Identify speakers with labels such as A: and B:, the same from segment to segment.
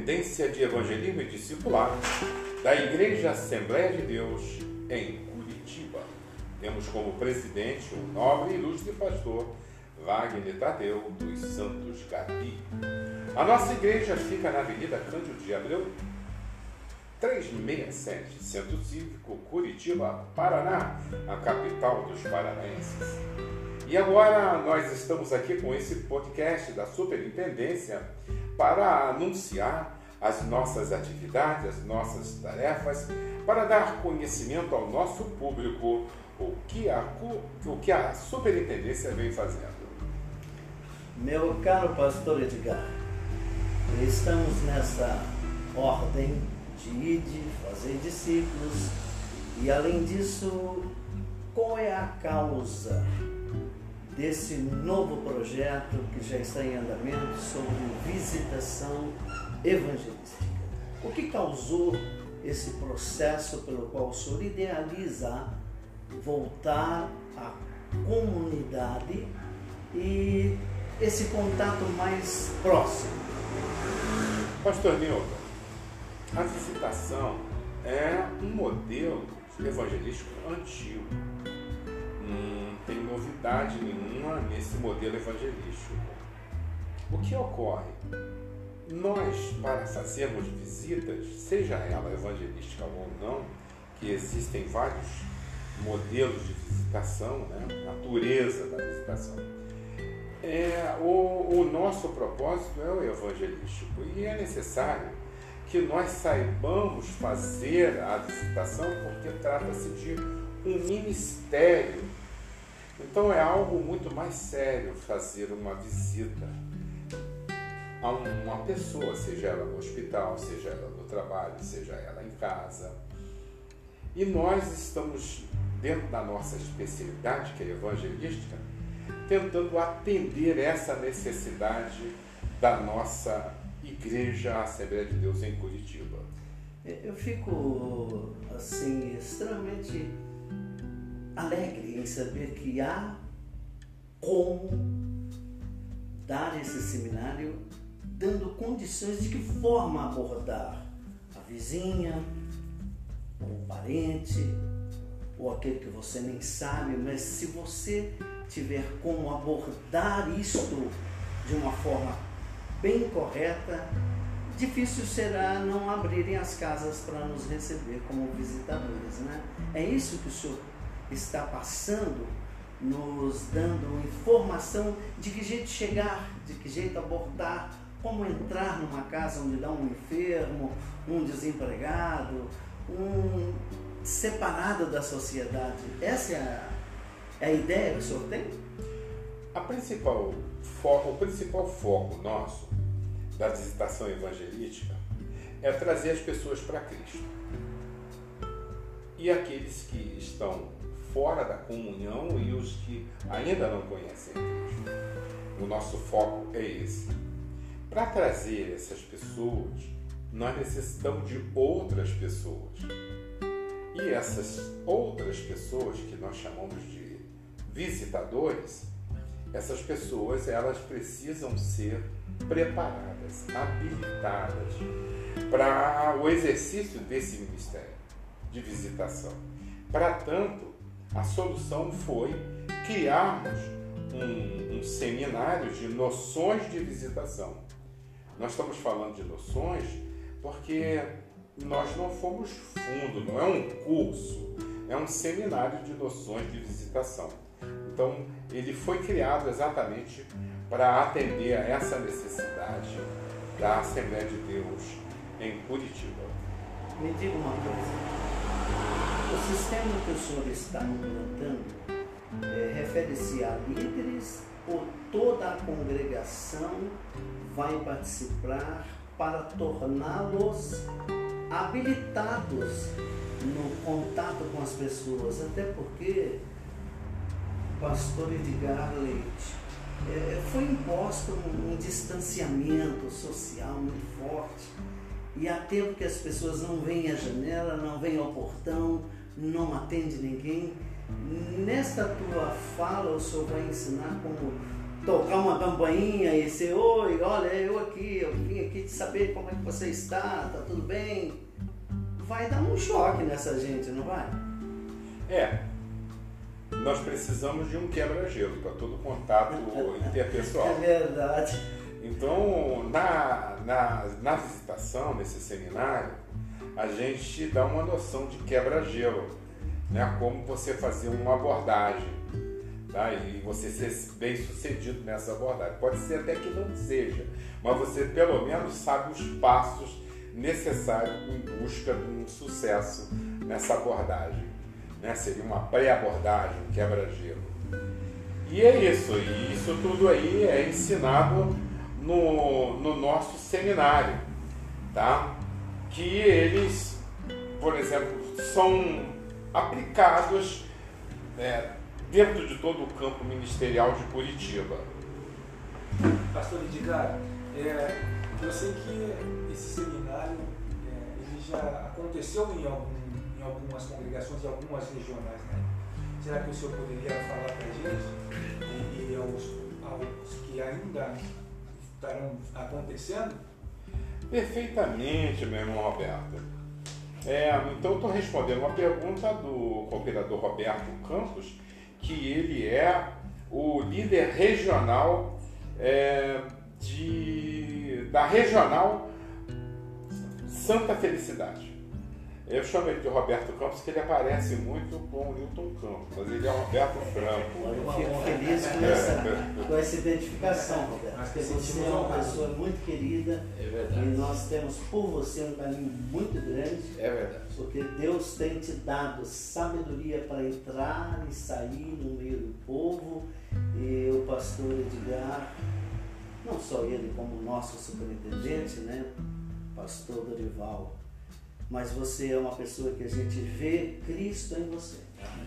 A: Superintendência de Evangelismo e Discipulado da Igreja Assembleia de Deus em Curitiba. Temos como presidente o nobre e ilustre pastor Wagner Tadeu dos Santos Gabi. A nossa igreja fica na Avenida Cândido de Abreu, 367, Centro Cívico, Curitiba, Paraná, a capital dos paranaenses. E agora nós estamos aqui com esse podcast da Superintendência para anunciar as nossas atividades, as nossas tarefas, para dar conhecimento ao nosso público o que a, o que a superintendência vem fazendo.
B: Meu caro pastor Edgar, estamos nessa ordem de ir, de fazer discípulos e além disso, qual é a causa desse novo projeto que já está em andamento sobre visitação evangelística. O que causou esse processo pelo qual o senhor idealiza voltar à comunidade e esse contato mais próximo?
A: Pastor Nilton, a visitação é um modelo evangelístico antigo tem novidade nenhuma nesse modelo evangelístico. O que ocorre? Nós, para fazermos visitas, seja ela evangelística ou não, que existem vários modelos de visitação, né? natureza da visitação, é, o, o nosso propósito é o evangelístico e é necessário que nós saibamos fazer a visitação, porque trata-se de um ministério então é algo muito mais sério fazer uma visita a uma pessoa, seja ela no hospital, seja ela no trabalho, seja ela em casa. E nós estamos, dentro da nossa especialidade, que é evangelística, tentando atender essa necessidade da nossa Igreja Assembleia de Deus em Curitiba.
B: Eu fico, assim, extremamente alegre em saber que há como dar esse seminário dando condições de que forma abordar a vizinha, o parente, ou aquele que você nem sabe, mas se você tiver como abordar isto de uma forma bem correta, difícil será não abrirem as casas para nos receber como visitadores, né? É isso que o senhor está passando, nos dando informação de que jeito chegar, de que jeito abordar, como entrar numa casa onde dá um enfermo, um desempregado, um separado da sociedade. Essa é a, é a ideia que o senhor tem?
A: A principal foco, o principal foco nosso da visitação evangelística é trazer as pessoas para Cristo. E aqueles que estão fora da comunhão e os que ainda não conhecem Cristo. O nosso foco é esse. Para trazer essas pessoas, nós necessitamos de outras pessoas. E essas outras pessoas que nós chamamos de visitadores, essas pessoas elas precisam ser preparadas, habilitadas para o exercício desse ministério de visitação. Para tanto, a solução foi criarmos um, um seminário de noções de visitação. Nós estamos falando de noções porque nós não fomos fundo, não é um curso, é um seminário de noções de visitação. Então, ele foi criado exatamente para atender a essa necessidade da Assembleia de Deus em Curitiba.
B: Me diga uma coisa. O sistema que o senhor está implantando é, refere-se a líderes ou toda a congregação vai participar para torná-los habilitados no contato com as pessoas? Até porque, pastor Edgar Leite, é, foi imposto um, um distanciamento social muito forte. E há tempo que as pessoas não vêm à janela, não vêm ao portão, não atende ninguém. Nesta tua fala, o Senhor vai ensinar como tocar uma campainha e ser, oi, olha, eu aqui, eu vim aqui te saber como é que você está, tá tudo bem? Vai dar um choque nessa gente, não vai?
A: É. Nós precisamos de um quebra-gelo para todo contato interpessoal.
B: É verdade.
A: Então, na, na, na visitação, nesse seminário, a gente dá uma noção de quebra-gelo, né? como você fazer uma abordagem tá? e você ser bem sucedido nessa abordagem. Pode ser até que não seja, mas você pelo menos sabe os passos necessários em busca de um sucesso nessa abordagem. Né? Seria uma pré-abordagem, um quebra-gelo. E é isso, e isso tudo aí é ensinado no, no nosso seminário, tá? Que eles, por exemplo, são aplicados é, dentro de todo o campo ministerial de Curitiba.
C: Pastor Edgar, é, eu sei que esse seminário é, ele já aconteceu em, algum, em algumas congregações, em algumas regionais. Né? Será que o senhor poderia falar para a gente e, e aos, aos que ainda estarão acontecendo?
A: Perfeitamente, meu irmão Roberto. É, então, estou respondendo uma pergunta do cooperador Roberto Campos, que ele é o líder regional é, de, da regional Santa Felicidade. Eu chamo ele de Roberto Campos porque ele aparece muito com o Newton Campos, mas ele é Roberto Franco.
B: Eu fico feliz com essa, com essa identificação, Roberto, porque você é uma pessoa muito querida
A: é
B: e nós temos por você um carinho muito grande.
A: É verdade.
B: Porque Deus tem te dado sabedoria para entrar e sair no meio do povo e o pastor Edgar, não só ele como nosso superintendente, né, pastor Dorival, mas você é uma pessoa que a gente vê Cristo em você.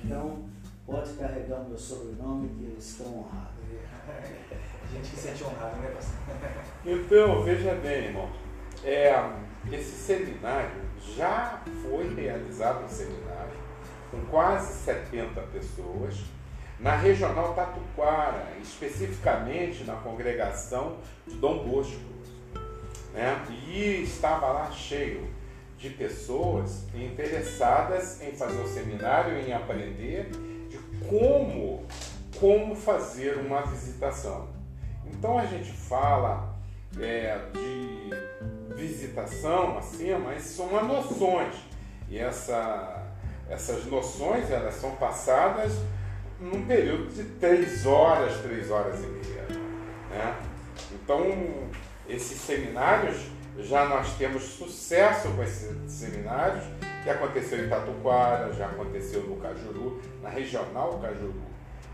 B: Então, pode carregar o meu sobrenome que eles estão honrados.
C: A gente se sente honrado, né, pastor?
A: Então, veja bem, irmão. É, esse seminário já foi realizado um seminário com quase 70 pessoas na regional Tatuquara, especificamente na congregação de Dom Bosco. Né? E estava lá cheio de pessoas interessadas em fazer o seminário, em aprender de como, como fazer uma visitação. Então a gente fala é, de visitação assim, mas são noções. E essa, essas noções elas são passadas num período de três horas, três horas e meia. Né? Então, esses seminários já nós temos sucesso com esses seminários, que aconteceu em Tatuquara, já aconteceu no Cajuru, na regional Cajuru.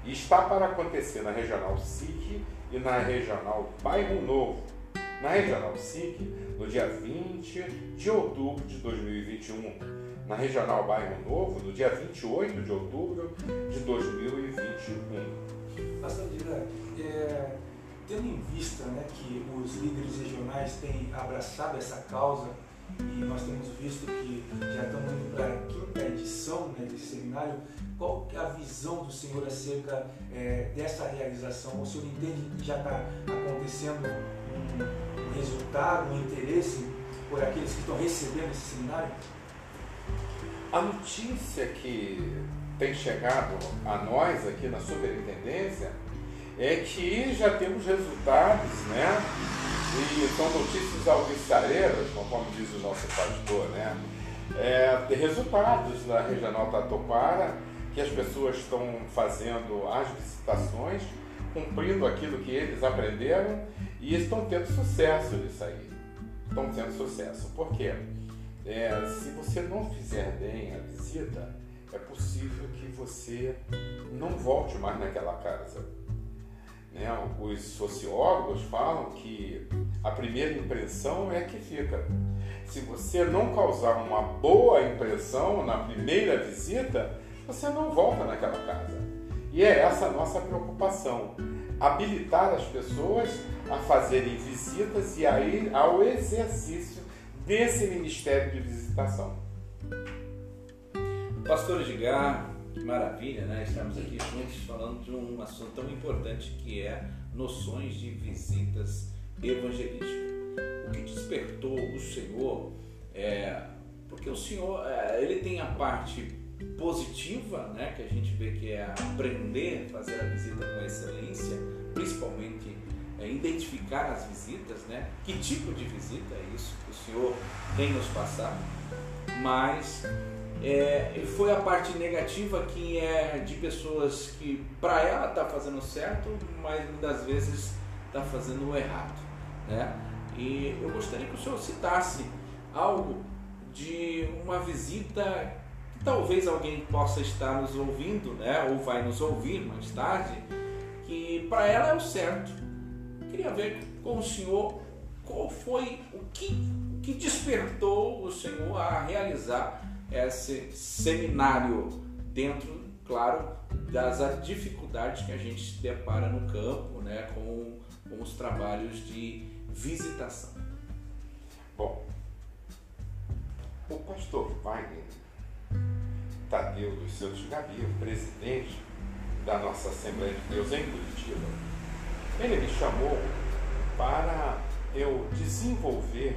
A: E está para acontecer na regional SIC e na regional Bairro Novo. Na regional SIC, no dia 20 de outubro de 2021. Na regional Bairro Novo, no dia 28 de outubro de 2021.
C: Pastor Dira, é tendo em vista né, que os líderes regionais têm abraçado essa causa e nós temos visto que já estamos indo para a quinta edição né, desse seminário, qual é a visão do Senhor acerca é, dessa realização? O Senhor entende que já está acontecendo um, um resultado, um interesse por aqueles que estão recebendo esse seminário?
A: A notícia que tem chegado a nós aqui na superintendência é que já temos resultados, né? E são notícias alvissareiras, conforme diz o nosso pastor, né? É, resultados na regional Tatuquara, que as pessoas estão fazendo as visitações, cumprindo aquilo que eles aprenderam e estão tendo sucesso nisso aí. Estão tendo sucesso. Por quê? É, se você não fizer bem a visita, é possível que você não volte mais naquela casa né? Os sociólogos falam que a primeira impressão é que fica. Se você não causar uma boa impressão na primeira visita, você não volta naquela casa. E é essa a nossa preocupação: habilitar as pessoas a fazerem visitas e a ir ao exercício desse ministério de visitação.
D: Pastor Edgar, Que maravilha, né? Estamos aqui juntos falando de um assunto tão importante que é noções de visitas evangelísticas. O que despertou o Senhor é porque o Senhor é, ele tem a parte positiva, né, que a gente vê que é aprender, fazer a visita com excelência, principalmente é, identificar as visitas, né? Que tipo de visita é isso que o Senhor tem nos passado? Mas é, foi a parte negativa que é de pessoas que para ela está fazendo certo, mas muitas vezes está fazendo o errado, né? E eu gostaria que o senhor citasse algo de uma visita que talvez alguém possa estar nos ouvindo, né? Ou vai nos ouvir mais tarde, que para ela é o certo. queria ver com o senhor qual foi o que, o que despertou o senhor a realizar esse seminário dentro, claro, das dificuldades que a gente se depara no campo, né, com, com os trabalhos de visitação.
A: Bom, o pastor Wagner Tadeu dos Santos Gabi, presidente da nossa Assembleia de Deus em Curitiba, ele me chamou para eu desenvolver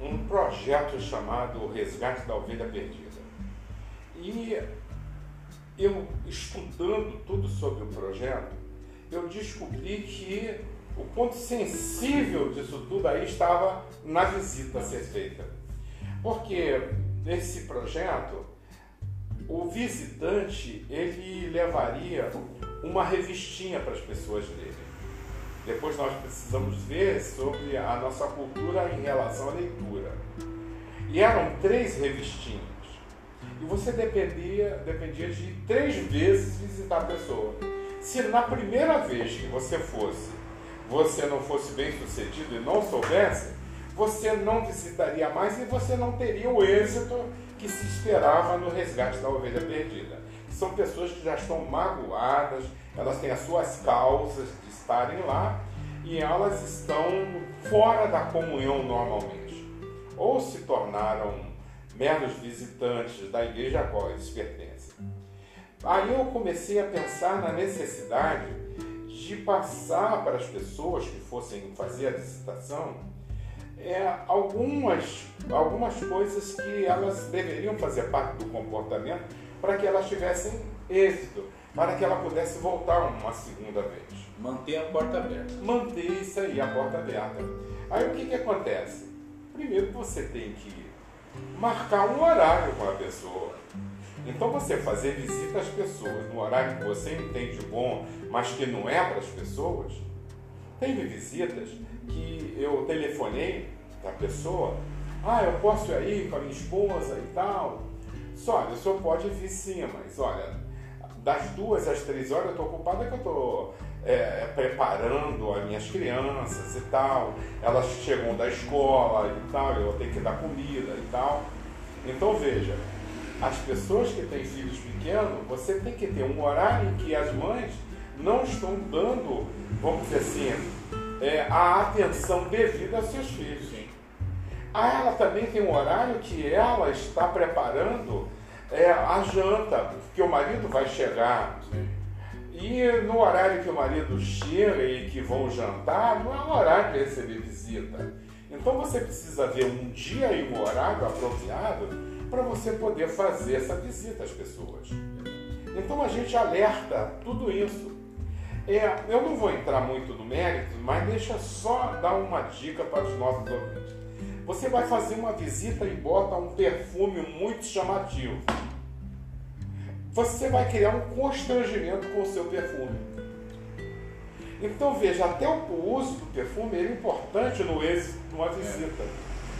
A: um projeto chamado Resgate da Ovelha Perdida. E eu, estudando tudo sobre o projeto, eu descobri que o ponto sensível disso tudo aí estava na visita a ser feita. Porque nesse projeto, o visitante ele levaria uma revistinha para as pessoas dele. Depois nós precisamos ver sobre a nossa cultura em relação à leitura. E eram três revistinhas. E você dependia, dependia de três vezes visitar a pessoa. Se na primeira vez que você fosse, você não fosse bem sucedido e não soubesse, você não visitaria mais e você não teria o êxito que se esperava no resgate da ovelha perdida. São pessoas que já estão magoadas, elas têm as suas causas de estarem lá e elas estão fora da comunhão normalmente. Ou se tornaram meros visitantes da igreja a qual eles pertencem. Aí eu comecei a pensar na necessidade de passar para as pessoas que fossem fazer a visitação é, algumas, algumas coisas que elas deveriam fazer parte do comportamento para que elas tivessem êxito, para que ela pudesse voltar uma segunda vez.
D: Manter a porta aberta.
A: Manter isso aí, a porta aberta. Aí o que, que acontece? Primeiro você tem que marcar um horário com a pessoa. Então você fazer visita às pessoas no horário que você entende bom, mas que não é para as pessoas. Teve visitas que eu telefonei da pessoa, ah, eu posso ir aí com a minha esposa e tal. Só, olha, o senhor pode vir sim, mas olha, das duas às três horas eu estou ocupada que eu estou é, preparando as minhas crianças e tal. Elas chegam da escola e tal, eu tenho que dar comida e tal. Então veja, as pessoas que têm filhos pequenos, você tem que ter um horário em que as mães não estão dando, vamos dizer assim, é, a atenção devida aos seus filhos. Ah, ela também tem um horário que ela está preparando é, a janta, porque o marido vai chegar. E no horário que o marido chega e que vão jantar, não é o horário de receber visita. Então você precisa ver um dia e um horário apropriado para você poder fazer essa visita às pessoas. Então a gente alerta tudo isso. É, eu não vou entrar muito no mérito, mas deixa só dar uma dica para os nossos ouvintes. Você vai fazer uma visita e bota um perfume muito chamativo. Você vai criar um constrangimento com o seu perfume. Então veja, até o uso do perfume é importante no êxito de uma visita.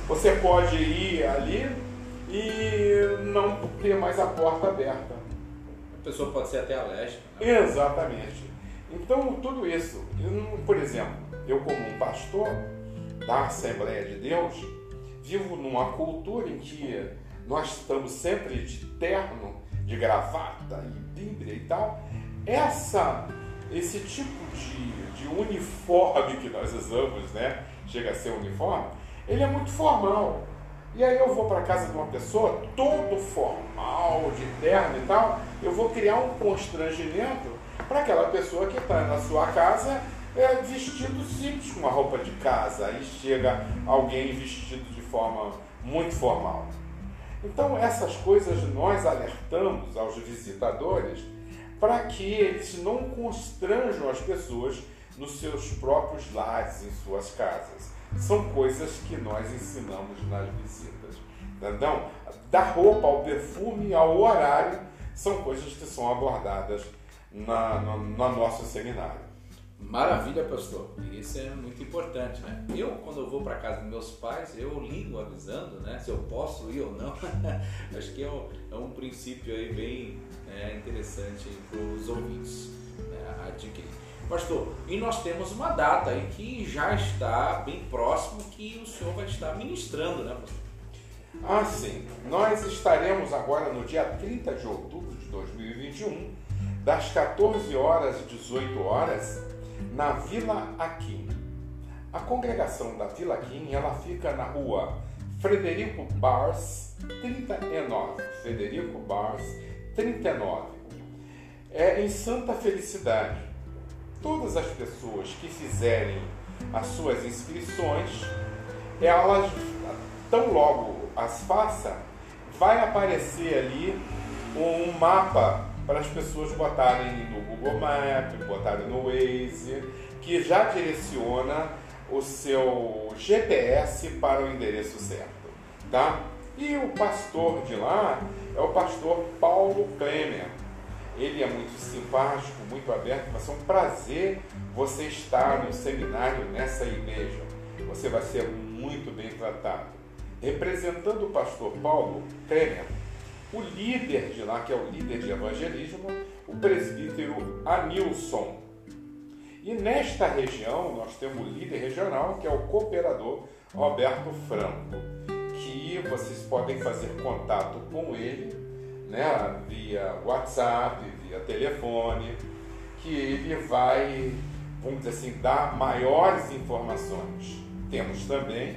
A: Você pode ir ali e não ter mais a porta aberta.
D: A pessoa pode ser até alérgica.
A: Né? Exatamente. Então, tudo isso, por exemplo, eu como um pastor da Assembleia de Deus, vivo numa cultura em que nós estamos sempre de terno, de gravata e bíblia e tal. Essa, esse tipo de, de uniforme que nós usamos, né? Chega a ser uniforme, ele é muito formal. E aí eu vou para casa de uma pessoa todo formal, de terno e tal, eu vou criar um constrangimento para aquela pessoa que está na sua casa é, vestido simples, com uma roupa de casa. Aí chega alguém vestido de forma muito formal. Então essas coisas nós alertamos aos visitadores para que eles não constranjam as pessoas nos seus próprios lares, em suas casas. São coisas que nós ensinamos nas visitas. Entendeu? Da roupa ao perfume, ao horário, são coisas que são abordadas na, no, no nosso seminário.
D: Maravilha, pastor. Isso é muito importante, né? Eu, quando eu vou para casa dos meus pais, eu ligo avisando, né? Se eu posso ir ou não. Acho que é um, é um princípio aí bem é, interessante para os ouvintes né? adquirir. Pastor, e nós temos uma data aí que já está bem próximo que o senhor vai estar ministrando, né, pastor?
A: Ah, sim. Nós estaremos agora no dia 30 de outubro de 2021, das 14 horas e 18 horas, na Vila Aquim. A congregação da Vila Aquim, ela fica na rua Frederico Bars 39. Frederico Bars 39. É em Santa Felicidade. Todas as pessoas que fizerem as suas inscrições, elas tão logo as faça, vai aparecer ali um mapa para as pessoas botarem no Google Maps, botarem no Waze, que já direciona o seu GPS para o endereço certo, tá? E o pastor de lá é o pastor Paulo Klemer. Ele é muito simpático, muito aberto, vai ser um prazer você estar no seminário nessa igreja. Você vai ser muito bem tratado. Representando o pastor Paulo Klemer, o líder de lá, que é o líder de evangelismo, o presbítero Anilson. E nesta região nós temos o líder regional, que é o cooperador Roberto Franco, que vocês podem fazer contato com ele né, via WhatsApp, via telefone, que ele vai, vamos dizer assim, dar maiores informações. Temos também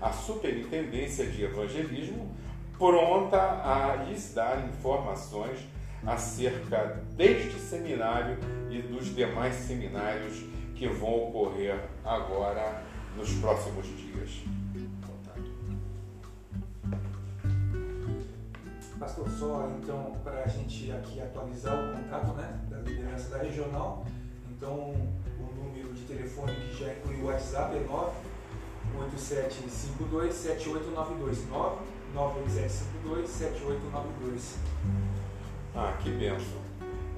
A: a Superintendência de Evangelismo, pronta a lhes dar informações acerca deste seminário e dos demais seminários que vão ocorrer agora nos próximos dias.
C: Pastor, só então para a gente aqui atualizar o contato né, da liderança da regional, então o número de telefone que já inclui o WhatsApp é 98752 7892 9 98752-7892.
A: Ah, que benção.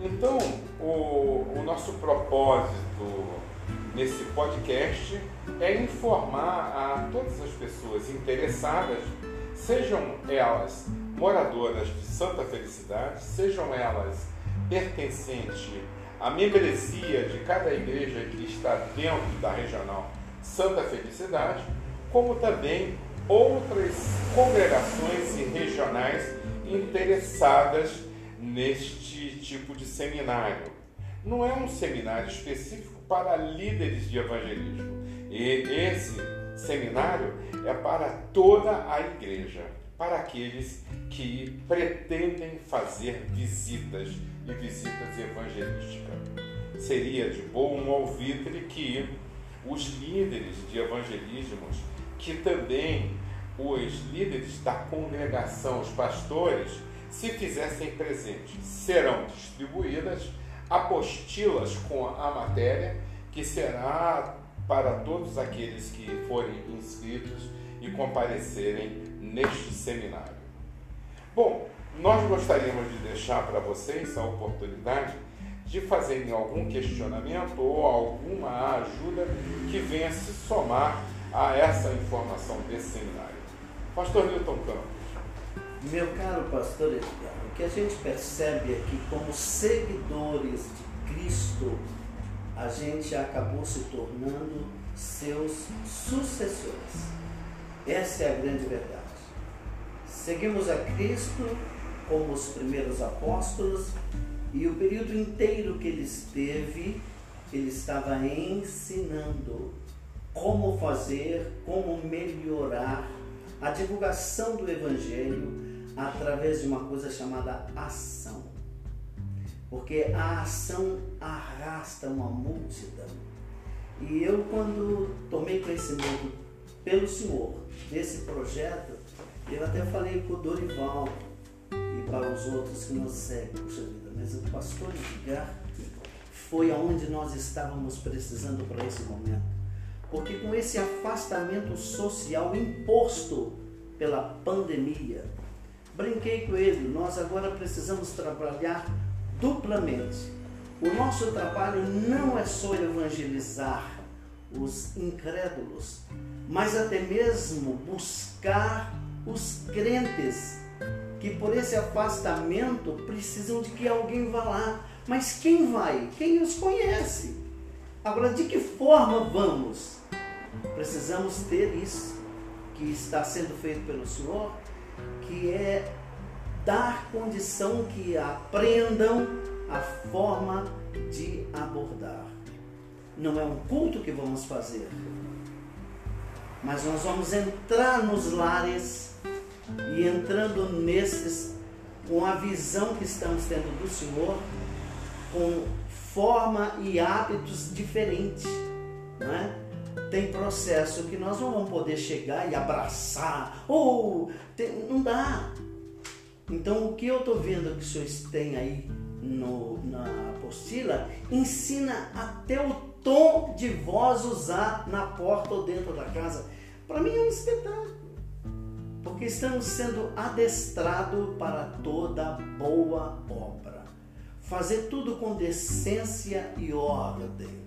A: Então, o, o nosso propósito nesse podcast é informar a todas as pessoas interessadas, sejam elas moradoras de Santa Felicidade, sejam elas pertencentes à membresia de cada igreja que está dentro da regional Santa Felicidade, como também outras congregações e regionais interessadas neste tipo de seminário. Não é um seminário específico para líderes de evangelismo. E esse seminário é para toda a igreja, para aqueles que pretendem fazer visitas e visitas evangelísticas. Seria de bom alvitre que os líderes de evangelismos que também os líderes da congregação, os pastores, se fizessem presentes. Serão distribuídas apostilas com a matéria, que será para todos aqueles que forem inscritos e comparecerem neste seminário. Bom, nós gostaríamos de deixar para vocês a oportunidade de fazerem algum questionamento ou alguma ajuda que venha se somar a essa informação desse seminário. Pastor Newton Campos.
B: Meu caro pastor Edgar, o que a gente percebe é que, como seguidores de Cristo, a gente acabou se tornando seus sucessores. Essa é a grande verdade. Seguimos a Cristo como os primeiros apóstolos e o período inteiro que ele esteve, ele estava ensinando como fazer, como melhorar a divulgação do Evangelho através de uma coisa chamada ação. Porque a ação arrasta uma multidão. E eu, quando tomei conhecimento pelo Senhor desse projeto, eu até falei para o Dorival e para os outros que nos seguem, puxa vida, mas o pastor Edgar foi aonde nós estávamos precisando para esse momento. Porque com esse afastamento social imposto pela pandemia, brinquei com ele, nós agora precisamos trabalhar duplamente. O nosso trabalho não é só evangelizar os incrédulos, mas até mesmo buscar os crentes que por esse afastamento precisam de que alguém vá lá. Mas quem vai? Quem os conhece? Agora, de que forma vamos? Precisamos ter isso que está sendo feito pelo Senhor, que é dar condição que aprendam a forma de abordar. Não é um culto que vamos fazer, mas nós vamos entrar nos lares e entrando nesses com a visão que estamos tendo do Senhor, com forma e hábitos diferentes, é? Tem processo que nós não vamos poder chegar e abraçar, ou não dá. Então o que eu estou vendo que os senhores têm aí no, na apostila ensina até o tom de voz usar na porta ou dentro da casa. Para mim é um espetáculo porque estamos sendo adestrados para toda boa obra. Fazer tudo com decência e ordem.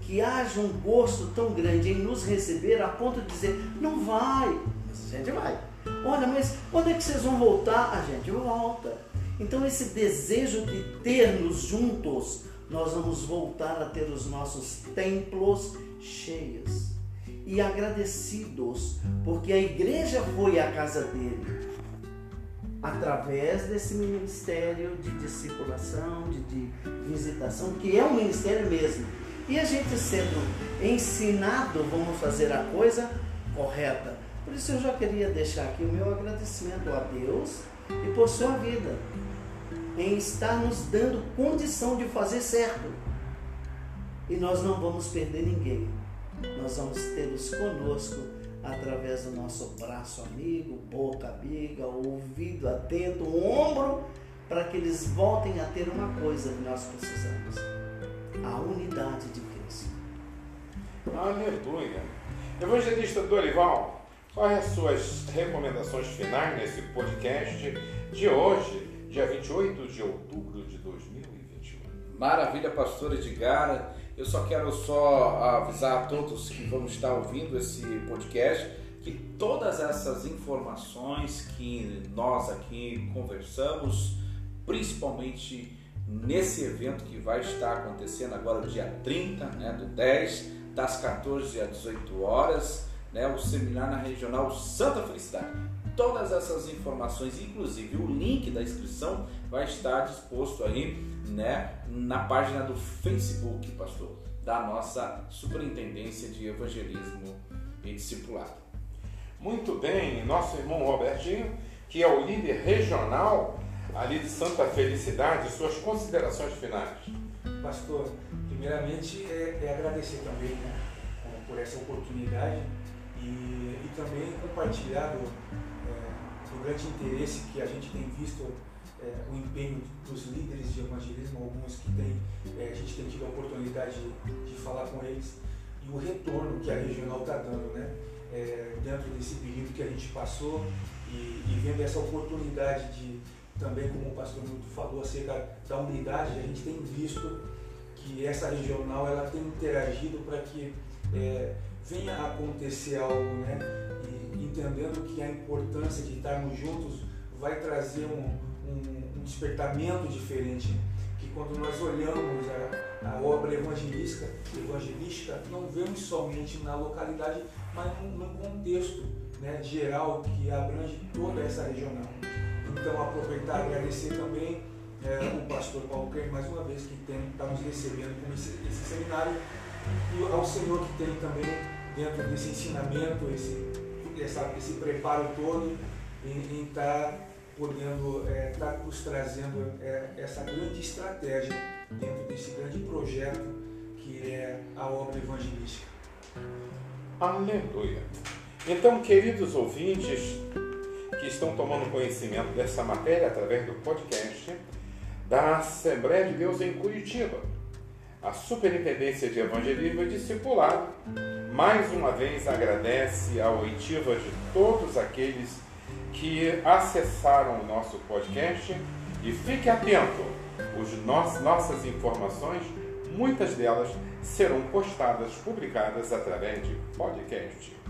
B: Que haja um gosto tão grande em nos receber a ponto de dizer: não vai, mas a gente vai. Olha, mas quando é que vocês vão voltar? A gente volta. Então, esse desejo de ter-nos juntos, nós vamos voltar a ter os nossos templos cheios e agradecidos, porque a igreja foi à casa dele através desse ministério de discipulação, de, de visitação, que é um ministério mesmo. E a gente sendo ensinado, vamos fazer a coisa correta. Por isso eu já queria deixar aqui o meu agradecimento a Deus e por sua vida, em estar nos dando condição de fazer certo. E nós não vamos perder ninguém nós vamos tê-los conosco através do nosso braço amigo, boca amiga, ouvido atento, um ombro, para que eles voltem a ter uma coisa que nós precisamos: a unidade de Cristo.
A: Aleluia. Evangelista Dorival, quais as suas recomendações finais nesse podcast de hoje, dia 28 de outubro de 2021?
D: Maravilha, pastor Edgar. Eu só quero só avisar a todos que vão estar ouvindo esse podcast que todas essas informações que nós aqui conversamos, principalmente nesse evento que vai estar acontecendo agora dia 30, né, do 10, das 14 às 18 horas, né, o seminário na regional Santa Felicidade. Todas essas informações, inclusive o link da inscrição, vai estar disposto aí né, na página do Facebook, pastor, da nossa Superintendência de Evangelismo e Discipulado.
A: Muito bem, nosso irmão Robertinho, que é o líder regional ali de Santa Felicidade, suas considerações finais.
C: Pastor, primeiramente é, é agradecer também né, por essa oportunidade e, e também compartilhar do, é, do grande interesse que a gente tem visto é, o empenho dos líderes de evangelismo, alguns que tem, é, a gente tem tido a oportunidade de, de, falar com eles, e o retorno que a regional está dando, né? É, dentro desse período que a gente passou e, e, vendo essa oportunidade de também, como o pastor Milton falou acerca da unidade, a gente tem visto que essa regional ela tem interagido para que é, venha a acontecer algo, né? E entendendo que a importância de estarmos juntos vai trazer um, um, um despertamento diferente, que quando nós olhamos a, a obra evangelística, evangelística, não vemos somente na localidade, mas num, contexto né, geral que abrange toda essa regional. Então, aproveitar e agradecer também é, o pastor Paulo Creme, mais uma vez, que está nos recebendo com esse, esse, seminário, e ao Senhor que tem também, dentro desse ensinamento, esse essa, esse preparo todo em estar podendo estar é, tá nos trazendo é, essa grande estratégia dentro desse grande projeto que é a obra evangelística.
A: Aleluia. Então, queridos ouvintes que estão tomando conhecimento dessa matéria através do podcast da Assembleia de Deus em Curitiba, a Superintendência de Evangelismo e Discipulado, mais uma vez agradece a oitiva de todos aqueles que acessaram o nosso podcast e fique atento, os nossas informações, muitas delas serão postadas, publicadas através de podcast.